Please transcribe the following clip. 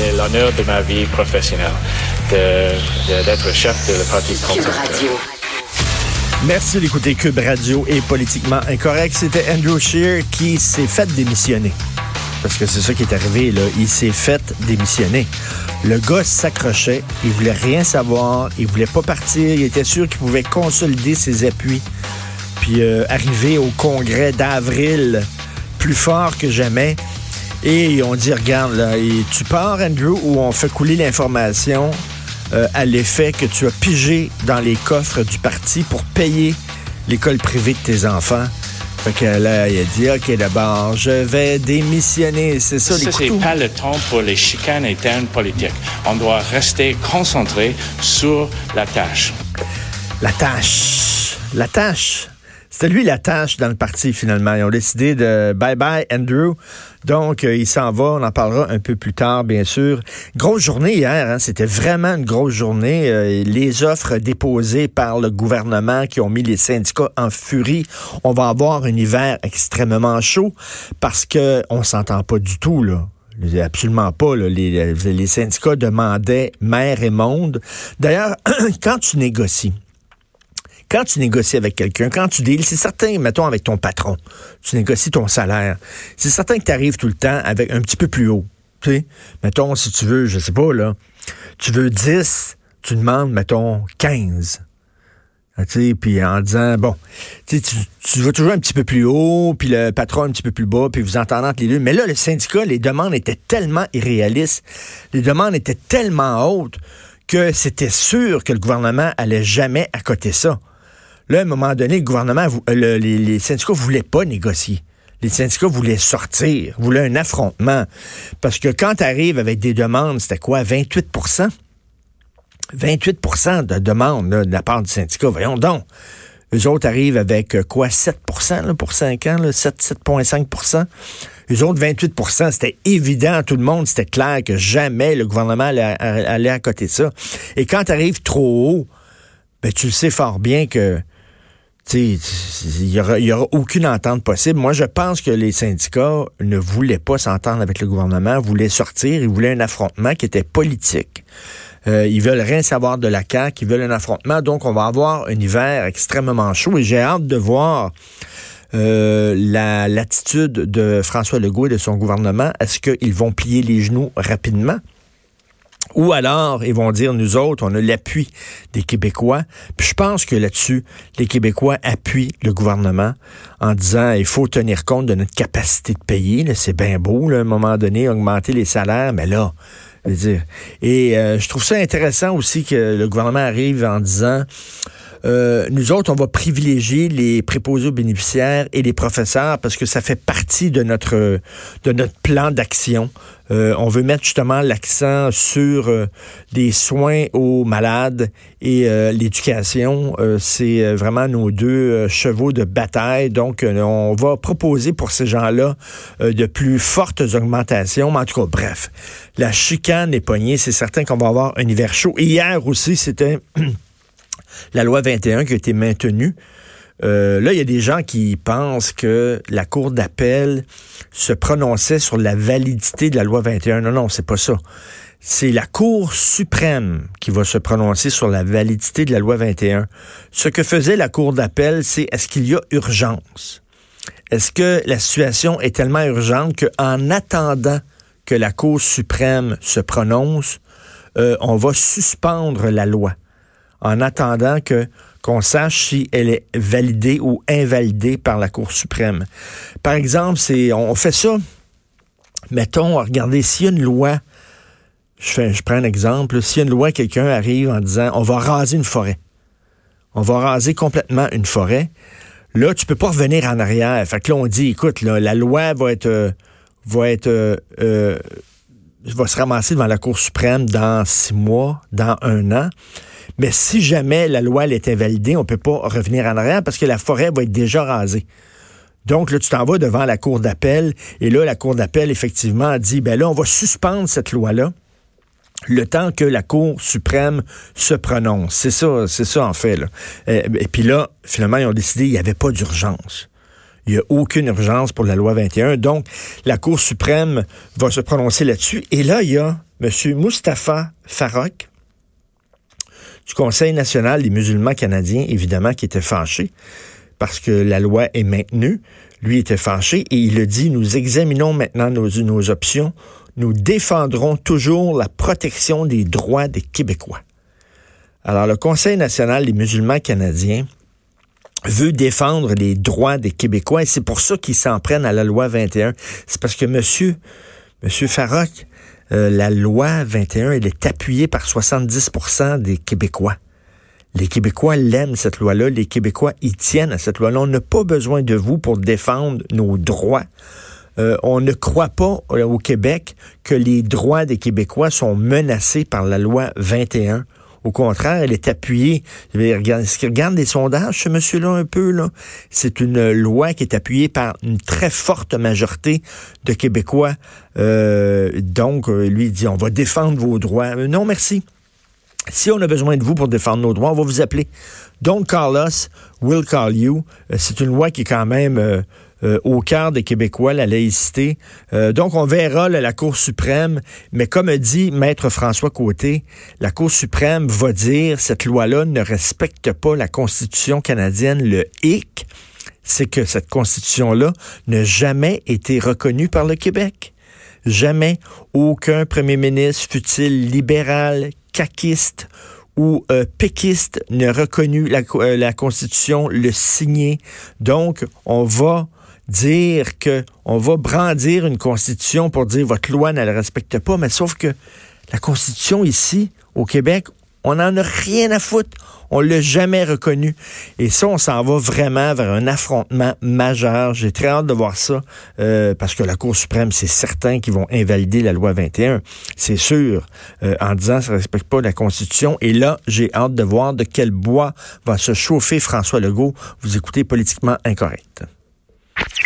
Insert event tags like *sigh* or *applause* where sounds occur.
c'est l'honneur de ma vie professionnelle d'être chef de le Parti conservateur. Merci d'écouter Cube Radio et Politiquement Incorrect. C'était Andrew Scheer qui s'est fait démissionner. Parce que c'est ça qui est arrivé, là. Il s'est fait démissionner. Le gars s'accrochait, il voulait rien savoir, il voulait pas partir, il était sûr qu'il pouvait consolider ses appuis, puis euh, arriver au congrès d'avril plus fort que jamais. Et on dit, regarde, là, tu pars, Andrew, ou on fait couler l'information euh, à l'effet que tu as pigé dans les coffres du parti pour payer l'école privée de tes enfants. Fait que là, il a dit, OK, d'abord, je vais démissionner. C'est ça, les Ça, c'est pas le temps pour les chicanes internes politiques. On doit rester concentré sur la tâche. La tâche. La tâche. C'était lui la tâche dans le parti, finalement. Ils ont décidé de bye-bye, Andrew. Donc, euh, il s'en va. On en parlera un peu plus tard, bien sûr. Grosse journée hier. Hein? C'était vraiment une grosse journée. Euh, les offres déposées par le gouvernement qui ont mis les syndicats en furie. On va avoir un hiver extrêmement chaud parce que on s'entend pas du tout, là. Absolument pas. Là. Les, les syndicats demandaient mer et monde. D'ailleurs, *clears throat* quand tu négocies, quand tu négocies avec quelqu'un, quand tu deals, c'est certain, mettons avec ton patron, tu négocies ton salaire, c'est certain que tu arrives tout le temps avec un petit peu plus haut. Tu sais, mettons, si tu veux, je sais pas, là, tu veux 10, tu demandes, mettons, 15. Ah, puis en disant, bon, tu, tu vas toujours un petit peu plus haut, puis le patron un petit peu plus bas, puis vous entendez entre les deux. Mais là, le syndicat, les demandes étaient tellement irréalistes, les demandes étaient tellement hautes que c'était sûr que le gouvernement allait jamais accoter ça. Là, à un moment donné, le gouvernement, euh, les, les syndicats voulaient pas négocier. Les syndicats voulaient sortir, voulaient un affrontement. Parce que quand tu arrives avec des demandes, c'était quoi, 28% 28% de demandes de la part du syndicat. Voyons donc. Eux autres arrivent avec euh, quoi, 7% pour 5 ans, 7,5% Eux autres, 28% c'était évident à tout le monde, c'était clair que jamais le gouvernement allait, allait à côté de ça. Et quand tu arrives trop haut, ben, tu le sais fort bien que il n'y aura, aucune entente possible. Moi, je pense que les syndicats ne voulaient pas s'entendre avec le gouvernement, voulaient sortir, ils voulaient un affrontement qui était politique. Euh, ils veulent rien savoir de la CAQ, ils veulent un affrontement. Donc, on va avoir un hiver extrêmement chaud et j'ai hâte de voir euh, l'attitude de François Legault et de son gouvernement. Est-ce qu'ils vont plier les genoux rapidement? Ou alors, ils vont dire, nous autres, on a l'appui des Québécois. Puis je pense que là-dessus, les Québécois appuient le gouvernement en disant, il faut tenir compte de notre capacité de payer. C'est bien beau, là, à un moment donné, augmenter les salaires, mais là, je veux dire. Et euh, je trouve ça intéressant aussi que le gouvernement arrive en disant, euh, nous autres, on va privilégier les préposés aux bénéficiaires et les professeurs parce que ça fait partie de notre de notre plan d'action. Euh, on veut mettre justement l'accent sur euh, des soins aux malades et l'éducation. c'est vraiment nos deux chevaux de bataille. Donc, on va proposer pour ces gens-là de plus fortes augmentations. Mais en tout cas, bref, la chicane est pognée. C'est certain qu'on va avoir un hiver chaud. Hier aussi, c'était *clears throat* la loi 21 qui a été maintenue. Euh, là, il y a des gens qui pensent que la Cour d'appel se prononçait sur la validité de la loi 21. Non, non, c'est pas ça. C'est la Cour suprême qui va se prononcer sur la validité de la loi 21. Ce que faisait la Cour d'appel, c'est est-ce qu'il y a urgence? Est-ce que la situation est tellement urgente qu'en attendant que la Cour suprême se prononce, euh, on va suspendre la loi? En attendant que qu'on sache si elle est validée ou invalidée par la Cour suprême. Par exemple, c'est on fait ça. Mettons, regardez, s'il y a une loi, je, je prends un exemple, s'il y a une loi, quelqu'un arrive en disant on va raser une forêt. On va raser complètement une forêt. Là, tu peux pas revenir en arrière. Fait que là, on dit, écoute, la loi va être euh, va être euh, euh, va se ramasser devant la Cour suprême dans six mois, dans un an. Mais si jamais la loi elle est invalidée, on peut pas revenir en arrière parce que la forêt va être déjà rasée. Donc là, tu t'en vas devant la Cour d'appel et là, la Cour d'appel, effectivement, a dit, ben là, on va suspendre cette loi-là le temps que la Cour suprême se prononce. C'est ça, c'est ça en fait. Et, et puis là, finalement, ils ont décidé qu'il n'y avait pas d'urgence. Il n'y a aucune urgence pour la loi 21. Donc, la Cour suprême va se prononcer là-dessus. Et là, il y a M. Mustapha Farok, du Conseil national des musulmans canadiens, évidemment, qui était fâché parce que la loi est maintenue. Lui était fâché et il a dit, nous examinons maintenant nos, options. Nous défendrons toujours la protection des droits des Québécois. Alors, le Conseil national des musulmans canadiens veut défendre les droits des Québécois et c'est pour ça qu'ils s'en prennent à la loi 21. C'est parce que monsieur, monsieur euh, la loi 21, elle est appuyée par 70% des Québécois. Les Québécois l'aiment, cette loi-là. Les Québécois y tiennent à cette loi-là. On n'a pas besoin de vous pour défendre nos droits. Euh, on ne croit pas euh, au Québec que les droits des Québécois sont menacés par la loi 21. Au contraire, elle est appuyée. Ce qui regarde les sondages, ce monsieur-là, un peu, là, c'est une loi qui est appuyée par une très forte majorité de Québécois. Euh, donc, lui dit, on va défendre vos droits. non, merci. Si on a besoin de vous pour défendre nos droits, on va vous appeler. Don't call us, we'll call you. Euh, c'est une loi qui est quand même euh, euh, au cœur des Québécois, la laïcité. donc, on verra la Cour suprême, mais comme dit Maître François Côté, la Cour suprême va dire cette loi-là ne respecte pas la Constitution canadienne, le hic, c'est que cette Constitution-là n'a jamais été reconnue par le Québec. Jamais aucun premier ministre, fut-il libéral, caquiste ou euh, péquiste n'a reconnu la, euh, la, Constitution, le signé. Donc, on va dire que on va brandir une Constitution pour dire votre loi ne la respecte pas, mais sauf que la Constitution ici, au Québec, on n'en a rien à foutre. On l'a jamais reconnu. Et ça, on s'en va vraiment vers un affrontement majeur. J'ai très hâte de voir ça euh, parce que la Cour suprême, c'est certain qu'ils vont invalider la loi 21. C'est sûr, euh, en disant ça ne respecte pas la Constitution. Et là, j'ai hâte de voir de quel bois va se chauffer François Legault. Vous écoutez politiquement incorrect.